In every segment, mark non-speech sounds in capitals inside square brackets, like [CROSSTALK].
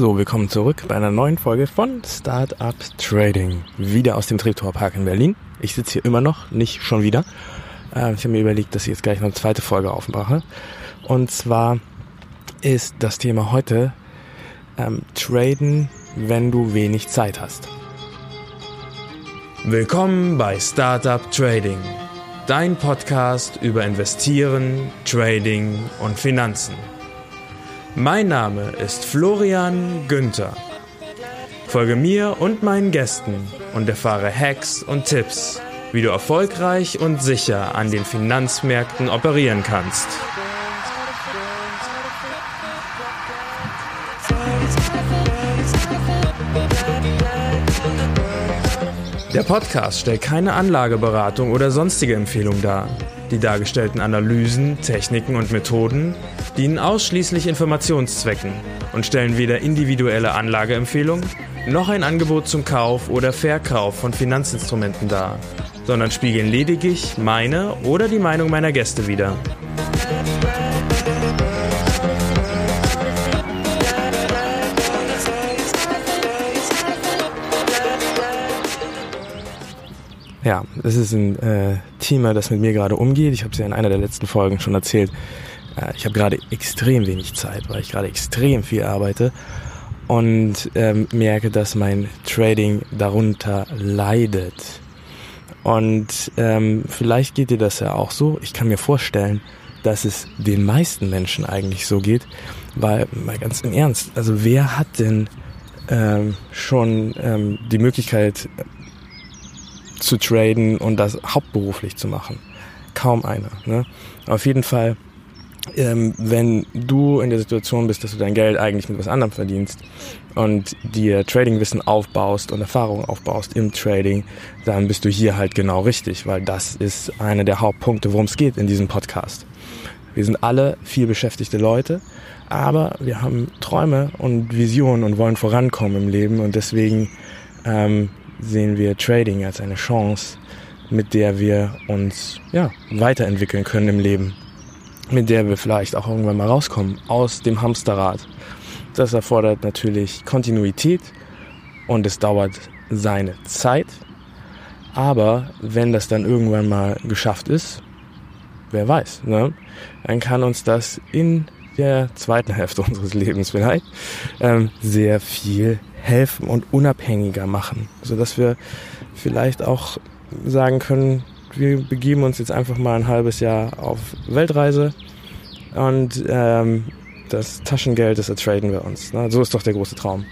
So, willkommen zurück bei einer neuen Folge von Startup Trading. Wieder aus dem Treptower in Berlin. Ich sitze hier immer noch, nicht schon wieder. Äh, ich habe mir überlegt, dass ich jetzt gleich noch eine zweite Folge aufmache. Und zwar ist das Thema heute ähm, Traden, wenn du wenig Zeit hast. Willkommen bei Startup Trading, dein Podcast über Investieren, Trading und Finanzen. Mein Name ist Florian Günther. Folge mir und meinen Gästen und erfahre Hacks und Tipps, wie du erfolgreich und sicher an den Finanzmärkten operieren kannst. Der Podcast stellt keine Anlageberatung oder sonstige Empfehlung dar. Die dargestellten Analysen, Techniken und Methoden dienen ausschließlich Informationszwecken und stellen weder individuelle Anlageempfehlungen noch ein Angebot zum Kauf oder Verkauf von Finanzinstrumenten dar, sondern spiegeln lediglich meine oder die Meinung meiner Gäste wider. Ja, das ist ein äh, Thema, das mit mir gerade umgeht. Ich habe es ja in einer der letzten Folgen schon erzählt. Äh, ich habe gerade extrem wenig Zeit, weil ich gerade extrem viel arbeite und ähm, merke, dass mein Trading darunter leidet. Und ähm, vielleicht geht dir das ja auch so. Ich kann mir vorstellen, dass es den meisten Menschen eigentlich so geht, weil mal ganz im Ernst, also wer hat denn ähm, schon ähm, die Möglichkeit zu traden und das hauptberuflich zu machen? Kaum einer. Ne? Auf jeden Fall ähm, wenn du in der Situation bist, dass du dein Geld eigentlich mit was anderem verdienst und dir Tradingwissen aufbaust und Erfahrungen aufbaust im Trading, dann bist du hier halt genau richtig, weil das ist einer der Hauptpunkte, worum es geht in diesem Podcast. Wir sind alle viel beschäftigte Leute, aber wir haben Träume und Visionen und wollen vorankommen im Leben und deswegen ähm, sehen wir Trading als eine Chance, mit der wir uns ja, weiterentwickeln können im Leben mit der wir vielleicht auch irgendwann mal rauskommen aus dem Hamsterrad. Das erfordert natürlich Kontinuität und es dauert seine Zeit. Aber wenn das dann irgendwann mal geschafft ist, wer weiß, ne? dann kann uns das in der zweiten Hälfte [LAUGHS] unseres Lebens vielleicht ähm, sehr viel helfen und unabhängiger machen, sodass wir vielleicht auch sagen können, wir begeben uns jetzt einfach mal ein halbes Jahr auf Weltreise und ähm, das Taschengeld, das ertraden wir uns. Ne? So ist doch der große Traum.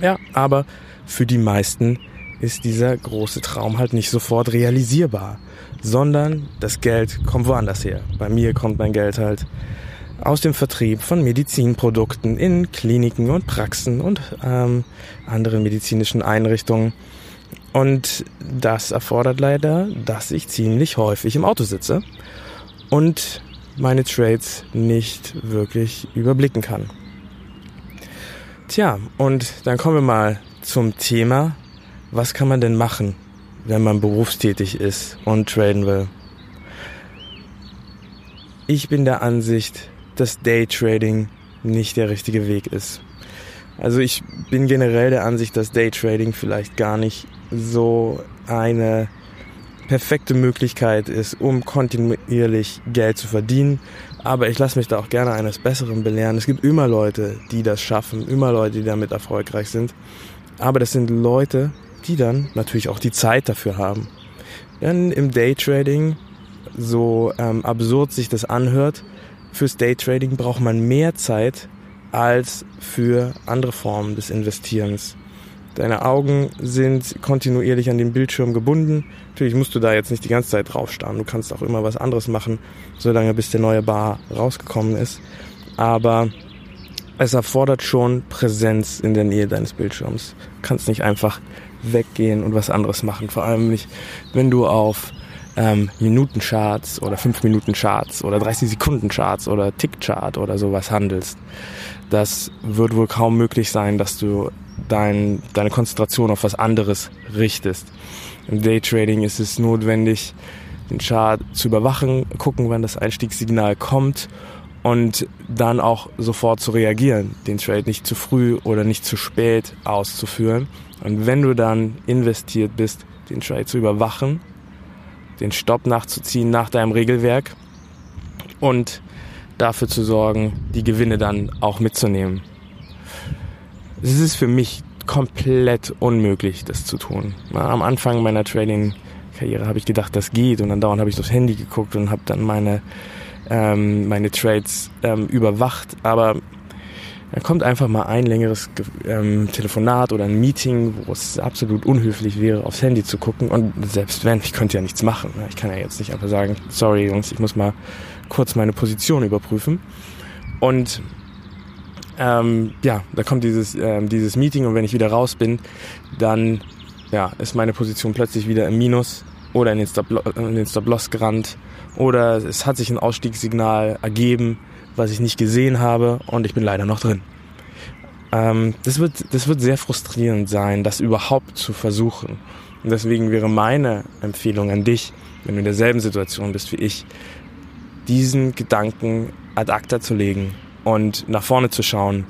Ja, aber für die meisten ist dieser große Traum halt nicht sofort realisierbar, sondern das Geld kommt woanders her. Bei mir kommt mein Geld halt aus dem Vertrieb von Medizinprodukten in Kliniken und Praxen und ähm, anderen medizinischen Einrichtungen. Und das erfordert leider, dass ich ziemlich häufig im Auto sitze und meine Trades nicht wirklich überblicken kann. Tja, und dann kommen wir mal zum Thema, was kann man denn machen, wenn man berufstätig ist und traden will? Ich bin der Ansicht, dass Daytrading nicht der richtige Weg ist. Also ich bin generell der Ansicht, dass Daytrading vielleicht gar nicht so eine perfekte Möglichkeit ist, um kontinuierlich Geld zu verdienen. Aber ich lasse mich da auch gerne eines Besseren belehren. Es gibt immer Leute, die das schaffen, immer Leute, die damit erfolgreich sind. Aber das sind Leute, die dann natürlich auch die Zeit dafür haben. Denn im Daytrading, so ähm, absurd sich das anhört, fürs Daytrading braucht man mehr Zeit als für andere Formen des Investierens. Deine Augen sind kontinuierlich an den Bildschirm gebunden. Natürlich musst du da jetzt nicht die ganze Zeit drauf starren. Du kannst auch immer was anderes machen, solange bis der neue Bar rausgekommen ist. Aber es erfordert schon Präsenz in der Nähe deines Bildschirms. Du kannst nicht einfach weggehen und was anderes machen. Vor allem nicht, wenn du auf ähm, Minutencharts oder 5 Minuten Charts oder 30 Sekunden Charts oder Tick-Chart oder sowas handelst. Das wird wohl kaum möglich sein, dass du dein, deine Konzentration auf was anderes richtest. Im Daytrading ist es notwendig, den Chart zu überwachen, gucken, wann das Einstiegssignal kommt und dann auch sofort zu reagieren, den Trade nicht zu früh oder nicht zu spät auszuführen. Und wenn du dann investiert bist, den Trade zu überwachen, den Stopp nachzuziehen nach deinem Regelwerk und dafür zu sorgen, die Gewinne dann auch mitzunehmen. Es ist für mich komplett unmöglich, das zu tun. Am Anfang meiner Trading-Karriere habe ich gedacht, das geht und dann dauernd habe ich aufs Handy geguckt und habe dann meine ähm, meine Trades ähm, überwacht, aber da kommt einfach mal ein längeres ähm, Telefonat oder ein Meeting, wo es absolut unhöflich wäre, aufs Handy zu gucken. Und selbst wenn, ich könnte ja nichts machen. Ich kann ja jetzt nicht einfach sagen, sorry Jungs, ich muss mal kurz meine Position überprüfen. Und ähm, ja, da kommt dieses, ähm, dieses Meeting und wenn ich wieder raus bin, dann ja, ist meine Position plötzlich wieder im Minus oder in den Stop-Loss Stop gerannt oder es hat sich ein Ausstiegssignal ergeben, was ich nicht gesehen habe und ich bin leider noch drin. Ähm, das, wird, das wird sehr frustrierend sein, das überhaupt zu versuchen. Und deswegen wäre meine Empfehlung an dich, wenn du in derselben Situation bist wie ich, diesen Gedanken ad acta zu legen und nach vorne zu schauen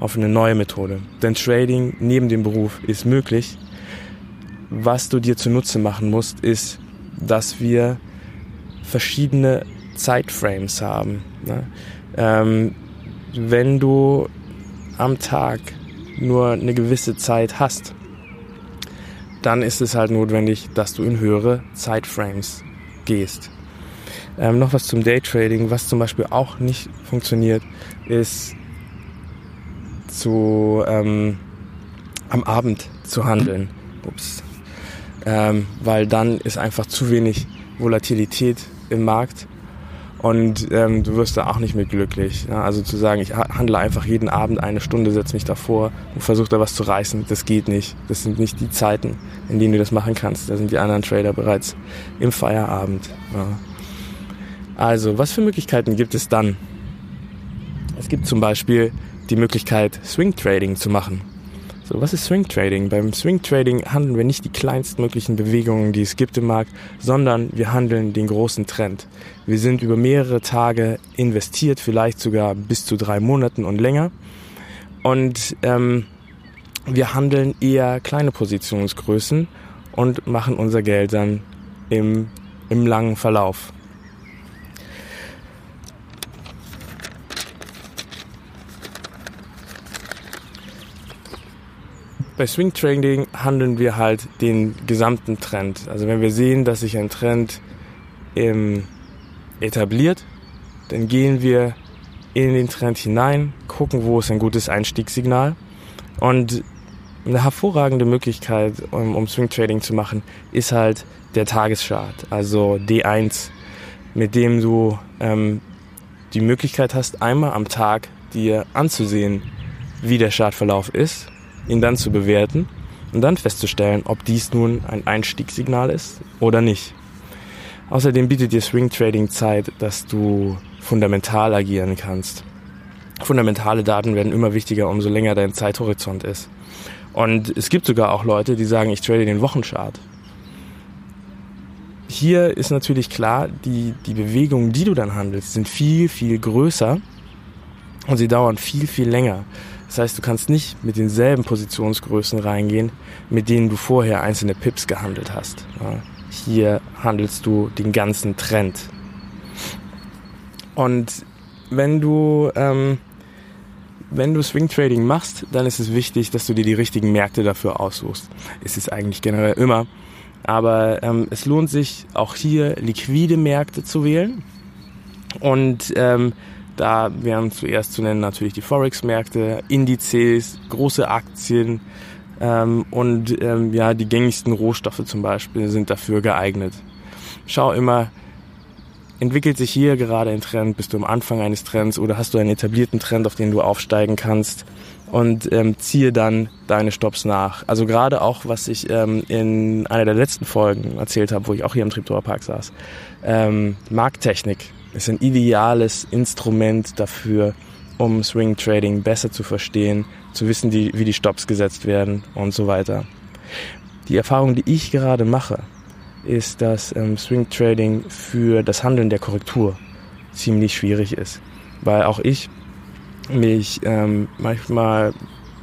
auf eine neue Methode. Denn Trading neben dem Beruf ist möglich. Was du dir zunutze machen musst, ist, dass wir verschiedene Zeitframes haben. Ne? Ähm, wenn du am Tag nur eine gewisse Zeit hast, dann ist es halt notwendig, dass du in höhere Zeitframes gehst. Ähm, noch was zum Daytrading, was zum Beispiel auch nicht funktioniert, ist zu ähm, am Abend zu handeln. Ups. Ähm, weil dann ist einfach zu wenig Volatilität im Markt und ähm, du wirst da auch nicht mit glücklich. Ja? Also zu sagen, ich handle einfach jeden Abend eine Stunde, setze mich davor und versuche da was zu reißen, das geht nicht. Das sind nicht die Zeiten, in denen du das machen kannst. Da sind die anderen Trader bereits im Feierabend. Ja. Also, was für Möglichkeiten gibt es dann? Es gibt zum Beispiel die Möglichkeit, Swing Trading zu machen. So, was ist Swing Trading? Beim Swing Trading handeln wir nicht die kleinstmöglichen Bewegungen, die es gibt im Markt, sondern wir handeln den großen Trend. Wir sind über mehrere Tage investiert, vielleicht sogar bis zu drei Monaten und länger. Und ähm, wir handeln eher kleine Positionsgrößen und machen unser Geld dann im, im langen Verlauf. Bei Swing Trading handeln wir halt den gesamten Trend. Also wenn wir sehen, dass sich ein Trend ähm, etabliert, dann gehen wir in den Trend hinein, gucken, wo ist ein gutes Einstiegssignal. Und eine hervorragende Möglichkeit, um, um Swing Trading zu machen, ist halt der Tageschart, also D1, mit dem du ähm, die Möglichkeit hast, einmal am Tag dir anzusehen, wie der Chartverlauf ist ihn dann zu bewerten und dann festzustellen, ob dies nun ein Einstiegssignal ist oder nicht. Außerdem bietet dir Swing Trading Zeit, dass du fundamental agieren kannst. Fundamentale Daten werden immer wichtiger, umso länger dein Zeithorizont ist. Und es gibt sogar auch Leute, die sagen, ich trade den Wochenchart. Hier ist natürlich klar, die, die Bewegungen, die du dann handelst, sind viel, viel größer und sie dauern viel, viel länger. Das heißt, du kannst nicht mit denselben Positionsgrößen reingehen, mit denen du vorher einzelne Pips gehandelt hast. Hier handelst du den ganzen Trend. Und wenn du, ähm, wenn du Swing Trading machst, dann ist es wichtig, dass du dir die richtigen Märkte dafür aussuchst. Ist es eigentlich generell immer. Aber ähm, es lohnt sich auch hier liquide Märkte zu wählen. Und ähm, da wären zuerst zu nennen natürlich die Forex-Märkte, Indizes, große Aktien ähm, und ähm, ja, die gängigsten Rohstoffe zum Beispiel sind dafür geeignet. Schau immer, entwickelt sich hier gerade ein Trend, bist du am Anfang eines Trends oder hast du einen etablierten Trend, auf den du aufsteigen kannst und ähm, ziehe dann deine Stops nach. Also gerade auch, was ich ähm, in einer der letzten Folgen erzählt habe, wo ich auch hier im Triptower Park saß, ähm, Markttechnik ist ein ideales Instrument dafür, um Swing Trading besser zu verstehen, zu wissen, die, wie die Stops gesetzt werden und so weiter. Die Erfahrung, die ich gerade mache, ist, dass ähm, Swing Trading für das Handeln der Korrektur ziemlich schwierig ist. weil auch ich mich ähm, manchmal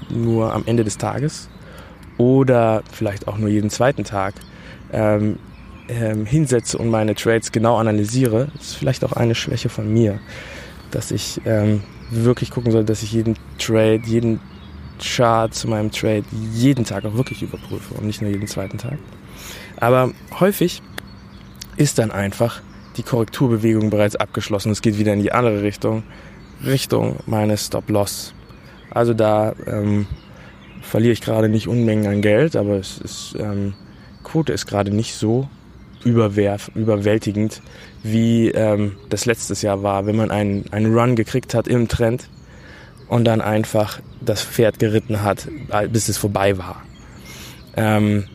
nur am Ende des Tages oder vielleicht auch nur jeden zweiten Tag ähm, ähm, hinsetze und meine Trades genau analysiere, ist vielleicht auch eine Schwäche von mir, dass ich ähm, wirklich gucken soll, dass ich jeden Trade, jeden Chart zu meinem Trade jeden Tag auch wirklich überprüfe und nicht nur jeden zweiten Tag. Aber häufig ist dann einfach die Korrekturbewegung bereits abgeschlossen. Es geht wieder in die andere Richtung, Richtung meines Stop-Loss. Also da ähm, verliere ich gerade nicht Unmengen an Geld, aber es ist, ähm, Quote ist gerade nicht so überwerf, überwältigend, wie ähm, das letztes Jahr war, wenn man einen, einen Run gekriegt hat im Trend und dann einfach das Pferd geritten hat, bis es vorbei war. Ähm,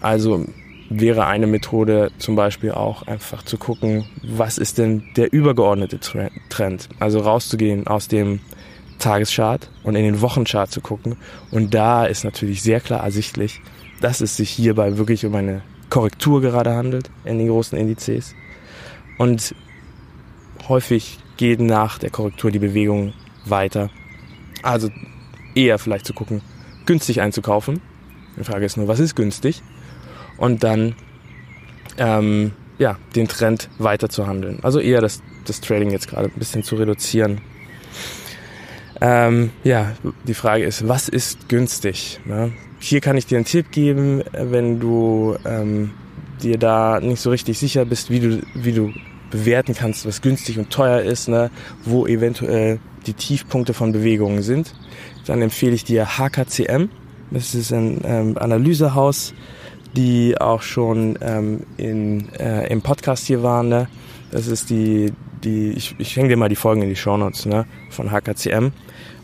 also wäre eine Methode zum Beispiel auch einfach zu gucken, was ist denn der übergeordnete Trend? Also rauszugehen aus dem Tageschart und in den Wochenchart zu gucken. Und da ist natürlich sehr klar ersichtlich, dass es sich hierbei wirklich um eine Korrektur gerade handelt in den großen Indizes. Und häufig geht nach der Korrektur die Bewegung weiter. Also eher vielleicht zu gucken, günstig einzukaufen. Die Frage ist nur, was ist günstig? Und dann ähm, ja, den Trend weiter zu handeln. Also eher das, das Trading jetzt gerade ein bisschen zu reduzieren. Ähm, ja, die Frage ist, was ist günstig? Ne? Hier kann ich dir einen Tipp geben, wenn du ähm, dir da nicht so richtig sicher bist, wie du, wie du bewerten kannst, was günstig und teuer ist, ne? wo eventuell die Tiefpunkte von Bewegungen sind. Dann empfehle ich dir HKCM. Das ist ein ähm, Analysehaus, die auch schon ähm, in, äh, im Podcast hier waren. Ne? Das ist die, die ich, ich hänge dir mal die Folgen in die Shownotes ne? von HKCM.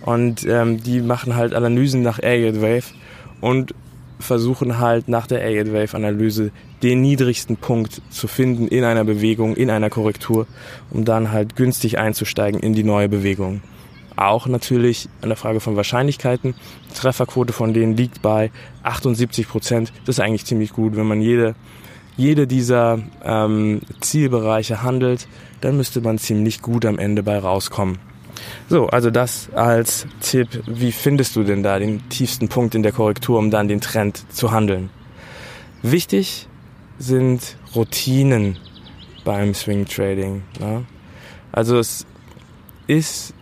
Und ähm, die machen halt Analysen nach Airgate Wave und versuchen halt nach der Airgate Wave Analyse den niedrigsten Punkt zu finden in einer Bewegung, in einer Korrektur, um dann halt günstig einzusteigen in die neue Bewegung. Auch natürlich an der Frage von Wahrscheinlichkeiten. Die Trefferquote von denen liegt bei 78 Prozent. Das ist eigentlich ziemlich gut, wenn man jede, jede dieser ähm, Zielbereiche handelt, dann müsste man ziemlich gut am Ende bei rauskommen. So, also das als Tipp. Wie findest du denn da den tiefsten Punkt in der Korrektur, um dann den Trend zu handeln? Wichtig sind Routinen beim Swing Trading. Ne? Also es ist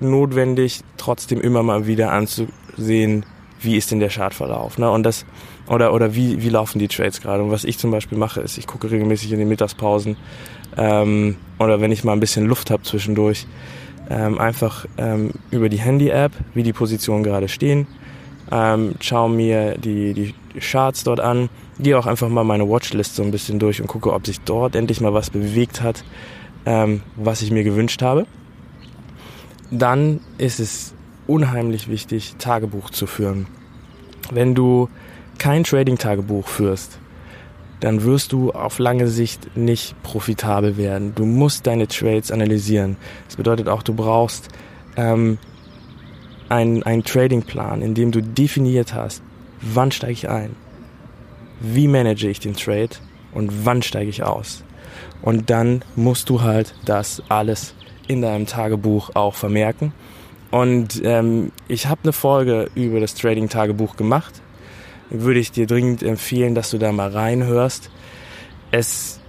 notwendig, trotzdem immer mal wieder anzusehen, wie ist denn der Chartverlauf. Ne? Und das, oder, oder wie, wie laufen die Trades gerade. Und was ich zum Beispiel mache, ist, ich gucke regelmäßig in den Mittagspausen ähm, oder wenn ich mal ein bisschen Luft habe zwischendurch, ähm, einfach ähm, über die Handy-App, wie die Positionen gerade stehen, ähm, schaue mir die, die Charts dort an, gehe auch einfach mal meine Watchlist so ein bisschen durch und gucke, ob sich dort endlich mal was bewegt hat, ähm, was ich mir gewünscht habe. Dann ist es unheimlich wichtig, Tagebuch zu führen. Wenn du kein Trading-Tagebuch führst, dann wirst du auf lange Sicht nicht profitabel werden. Du musst deine Trades analysieren. Das bedeutet auch, du brauchst ähm, einen, einen Trading-Plan, in dem du definiert hast, wann steige ich ein, wie manage ich den Trade und wann steige ich aus. Und dann musst du halt das alles in deinem Tagebuch auch vermerken. Und ähm, ich habe eine Folge über das Trading-Tagebuch gemacht würde ich dir dringend empfehlen, dass du da mal reinhörst. Es,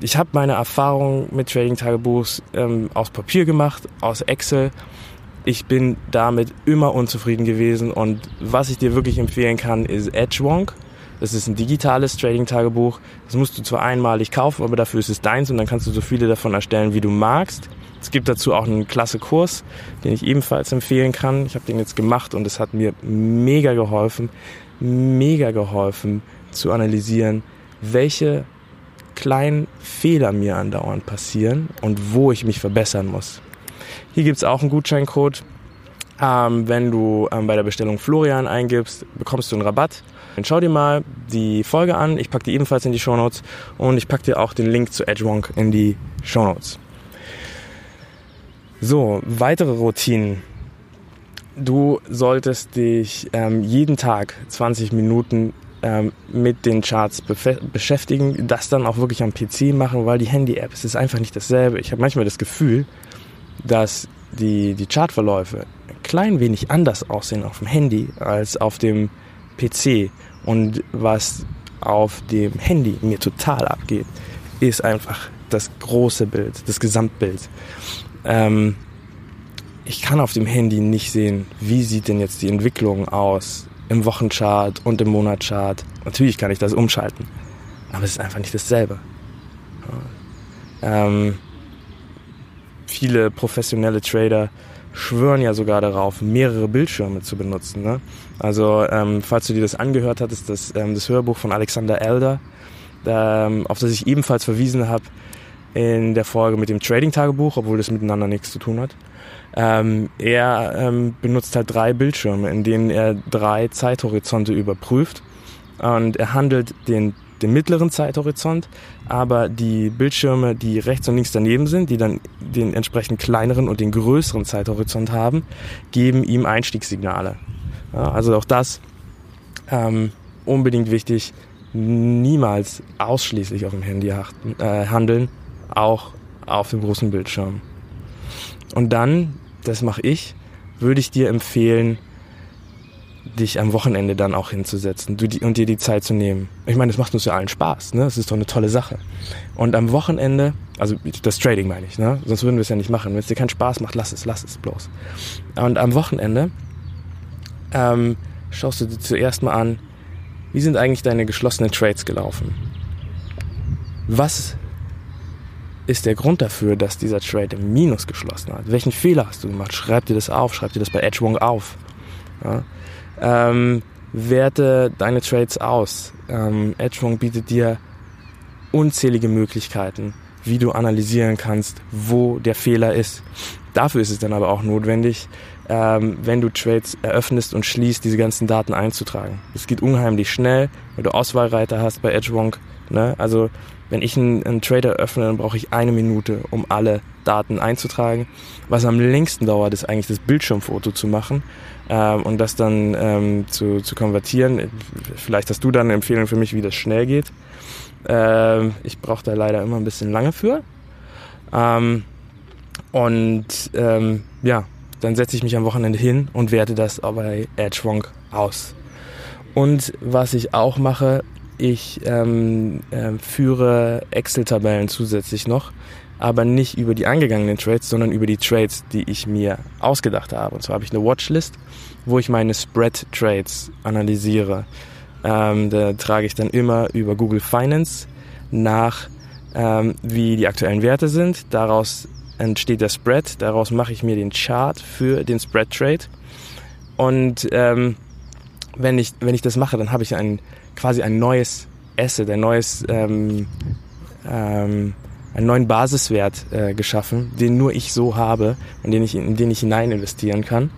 ich habe meine Erfahrung mit Trading-Tagebuchs ähm, aus Papier gemacht, aus Excel. Ich bin damit immer unzufrieden gewesen und was ich dir wirklich empfehlen kann, ist Edgewonk. Das ist ein digitales Trading-Tagebuch. Das musst du zwar einmalig kaufen, aber dafür ist es deins und dann kannst du so viele davon erstellen, wie du magst. Es gibt dazu auch einen klasse Kurs, den ich ebenfalls empfehlen kann. Ich habe den jetzt gemacht und es hat mir mega geholfen, mega geholfen zu analysieren, welche kleinen Fehler mir andauernd passieren und wo ich mich verbessern muss. Hier gibt es auch einen Gutscheincode. Ähm, wenn du ähm, bei der Bestellung Florian eingibst, bekommst du einen Rabatt. Dann schau dir mal die Folge an. Ich packe die ebenfalls in die Show Notes und ich packe dir auch den Link zu Edgewonk in die Show Notes. So, weitere Routinen, du solltest dich ähm, jeden Tag 20 Minuten ähm, mit den Charts beschäftigen, das dann auch wirklich am PC machen, weil die Handy-App, es ist einfach nicht dasselbe. Ich habe manchmal das Gefühl, dass die, die Chartverläufe ein klein wenig anders aussehen auf dem Handy als auf dem PC. Und was auf dem Handy mir total abgeht, ist einfach das große Bild, das Gesamtbild. Ähm, ich kann auf dem Handy nicht sehen, wie sieht denn jetzt die Entwicklung aus im Wochenchart und im Monatschart. Natürlich kann ich das umschalten, aber es ist einfach nicht dasselbe. Ähm, viele professionelle Trader schwören ja sogar darauf, mehrere Bildschirme zu benutzen. Ne? Also, ähm, falls du dir das angehört hattest, das, ähm, das Hörbuch von Alexander Elder, ähm, auf das ich ebenfalls verwiesen habe in der Folge mit dem Trading-Tagebuch, obwohl das miteinander nichts zu tun hat. Ähm, er ähm, benutzt halt drei Bildschirme, in denen er drei Zeithorizonte überprüft und er handelt den den mittleren Zeithorizont, aber die Bildschirme, die rechts und links daneben sind, die dann den entsprechend kleineren und den größeren Zeithorizont haben, geben ihm Einstiegssignale. Ja, also auch das ähm, unbedingt wichtig, niemals ausschließlich auf dem Handy äh, handeln, auch auf dem großen Bildschirm. Und dann, das mache ich, würde ich dir empfehlen, dich am Wochenende dann auch hinzusetzen du, und dir die Zeit zu nehmen. Ich meine, das macht uns ja allen Spaß, ne? Das ist doch eine tolle Sache. Und am Wochenende, also das Trading meine ich, ne? Sonst würden wir es ja nicht machen. Wenn es dir keinen Spaß macht, lass es, lass es bloß. Und am Wochenende ähm, schaust du dir zuerst mal an, wie sind eigentlich deine geschlossenen Trades gelaufen? Was ist der Grund dafür, dass dieser Trade im Minus geschlossen hat? Welchen Fehler hast du gemacht? Schreib dir das auf, schreib dir das bei Edgewong auf. Ja? Ähm, werte deine Trades aus. Ähm, Edgewong bietet dir unzählige Möglichkeiten, wie du analysieren kannst, wo der Fehler ist. Dafür ist es dann aber auch notwendig, ähm, wenn du Trades eröffnest und schließt, diese ganzen Daten einzutragen. Es geht unheimlich schnell, wenn du Auswahlreiter hast bei Edgewonk. Ne? Also wenn ich einen, einen Trade eröffne, dann brauche ich eine Minute, um alle Daten einzutragen. Was am längsten dauert, ist eigentlich das Bildschirmfoto zu machen ähm, und das dann ähm, zu, zu konvertieren. Vielleicht hast du dann eine Empfehlung für mich, wie das schnell geht. Ähm, ich brauche da leider immer ein bisschen lange für. Ähm, und ähm, ja, dann setze ich mich am Wochenende hin und werte das bei Edgewonk aus. Und was ich auch mache, ich ähm, äh, führe Excel-Tabellen zusätzlich noch aber nicht über die eingegangenen Trades, sondern über die Trades, die ich mir ausgedacht habe. Und zwar habe ich eine Watchlist, wo ich meine Spread-Trades analysiere. Ähm, da trage ich dann immer über Google Finance nach, ähm, wie die aktuellen Werte sind. Daraus entsteht der Spread. Daraus mache ich mir den Chart für den Spread-Trade. Und ähm, wenn, ich, wenn ich das mache, dann habe ich ein, quasi ein neues Asset, ein neues ähm, ähm, einen neuen Basiswert äh, geschaffen, den nur ich so habe und den ich, in den ich hinein investieren kann.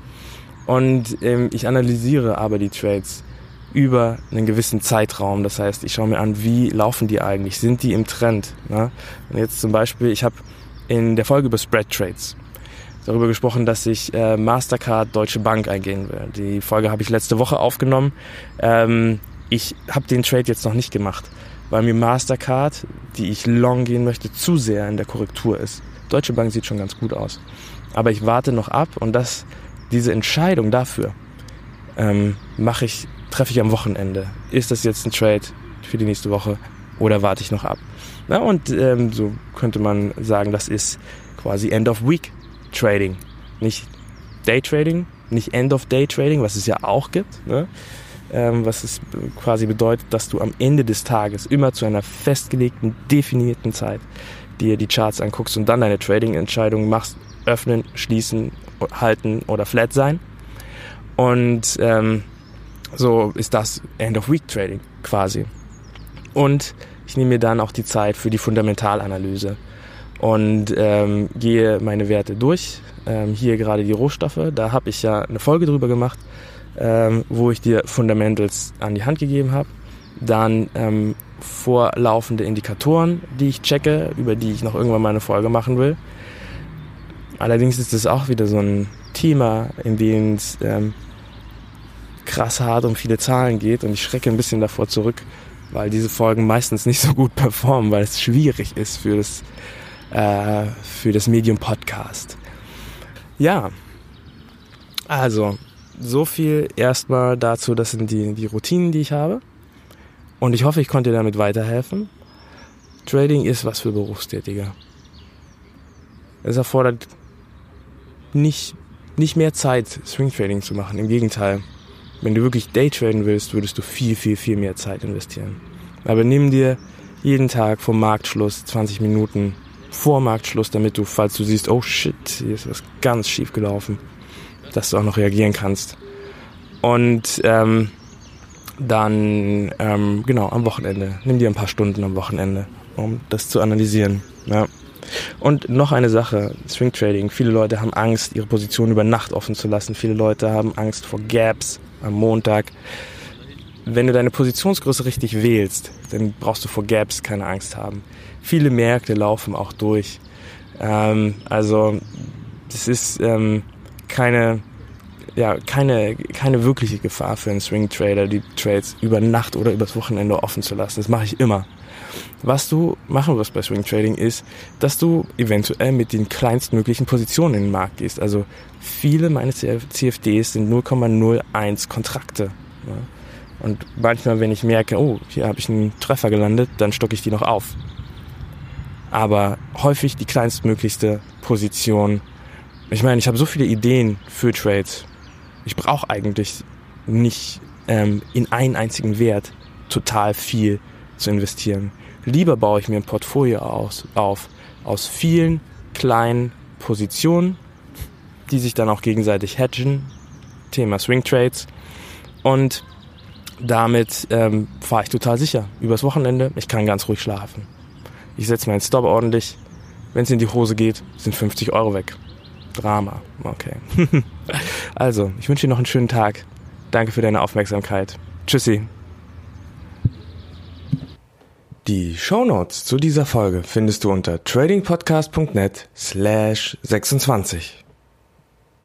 Und ähm, ich analysiere aber die Trades über einen gewissen Zeitraum. Das heißt, ich schaue mir an, wie laufen die eigentlich? Sind die im Trend? Ne? Und jetzt zum Beispiel, ich habe in der Folge über Spread Trades darüber gesprochen, dass ich äh, Mastercard Deutsche Bank eingehen will. Die Folge habe ich letzte Woche aufgenommen. Ähm, ich habe den Trade jetzt noch nicht gemacht weil mir Mastercard, die ich long gehen möchte, zu sehr in der Korrektur ist. Deutsche Bank sieht schon ganz gut aus. Aber ich warte noch ab und das, diese Entscheidung dafür ähm, mache ich, treffe ich am Wochenende. Ist das jetzt ein Trade für die nächste Woche oder warte ich noch ab? Na, und ähm, so könnte man sagen, das ist quasi End of Week Trading. Nicht Day Trading, nicht End of Day Trading, was es ja auch gibt. Ne? ähm, was es quasi bedeutet, dass du am Ende des Tages immer zu einer festgelegten, definierten Zeit dir die Charts anguckst und dann deine Trading-Entscheidung machst, öffnen, schließen, halten oder flat sein. Und ähm, so ist das End-of-Week-Trading quasi. Und ich nehme mir dann auch die Zeit für die Fundamentalanalyse und ähm, gehe meine Werte durch. Ähm, hier gerade die Rohstoffe, da habe ich ja eine Folge drüber gemacht ähm, wo ich dir Fundamentals an die Hand gegeben habe. Dann ähm, vorlaufende Indikatoren, die ich checke, über die ich noch irgendwann mal eine Folge machen will. Allerdings ist es auch wieder so ein Thema, in dem es ähm, krass hart um viele Zahlen geht und ich schrecke ein bisschen davor zurück, weil diese Folgen meistens nicht so gut [LAUGHS] performen, weil es schwierig ist für das, äh, für das Medium Podcast. Ja, also so viel erstmal dazu, das sind die, die Routinen, die ich habe. Und ich hoffe, ich konnte dir damit weiterhelfen. Trading ist was für Berufstätige. Es erfordert nicht, nicht mehr Zeit, Swing Trading zu machen. Im Gegenteil. Wenn du wirklich Daytraden willst, würdest du viel, viel, viel mehr Zeit investieren. Aber nimm dir jeden Tag vom Marktschluss 20 Minuten vor Marktschluss, damit du, falls du siehst, oh shit, hier ist was ganz schief gelaufen, dass du auch noch reagieren kannst. Und ähm, dann, ähm, genau, am Wochenende. Nimm dir ein paar Stunden am Wochenende, um das zu analysieren. Ja. Und noch eine Sache, Swing Trading. Viele Leute haben Angst, ihre Position über Nacht offen zu lassen. Viele Leute haben Angst vor Gaps am Montag. Wenn du deine Positionsgröße richtig wählst, dann brauchst du vor Gaps keine Angst haben. Viele Märkte laufen auch durch. Ähm, also das ist ähm, keine ja, keine, keine wirkliche Gefahr für einen Swing Trader, die Trades über Nacht oder übers Wochenende offen zu lassen. Das mache ich immer. Was du machen wirst bei Swing Trading ist, dass du eventuell mit den kleinstmöglichen Positionen in den Markt gehst. Also viele meiner CFDs sind 0,01 Kontrakte. Ja. Und manchmal, wenn ich merke, oh, hier habe ich einen Treffer gelandet, dann stocke ich die noch auf. Aber häufig die kleinstmöglichste Position. Ich meine, ich habe so viele Ideen für Trades. Ich brauche eigentlich nicht ähm, in einen einzigen Wert total viel zu investieren. Lieber baue ich mir ein Portfolio aus, auf aus vielen kleinen Positionen, die sich dann auch gegenseitig hedgen. Thema Swing Trades. Und damit ähm, fahre ich total sicher übers Wochenende. Ich kann ganz ruhig schlafen. Ich setze meinen Stop ordentlich. Wenn es in die Hose geht, sind 50 Euro weg. Drama. Okay. [LAUGHS] also, ich wünsche dir noch einen schönen Tag. Danke für deine Aufmerksamkeit. Tschüssi. Die Shownotes zu dieser Folge findest du unter tradingpodcast.net slash 26.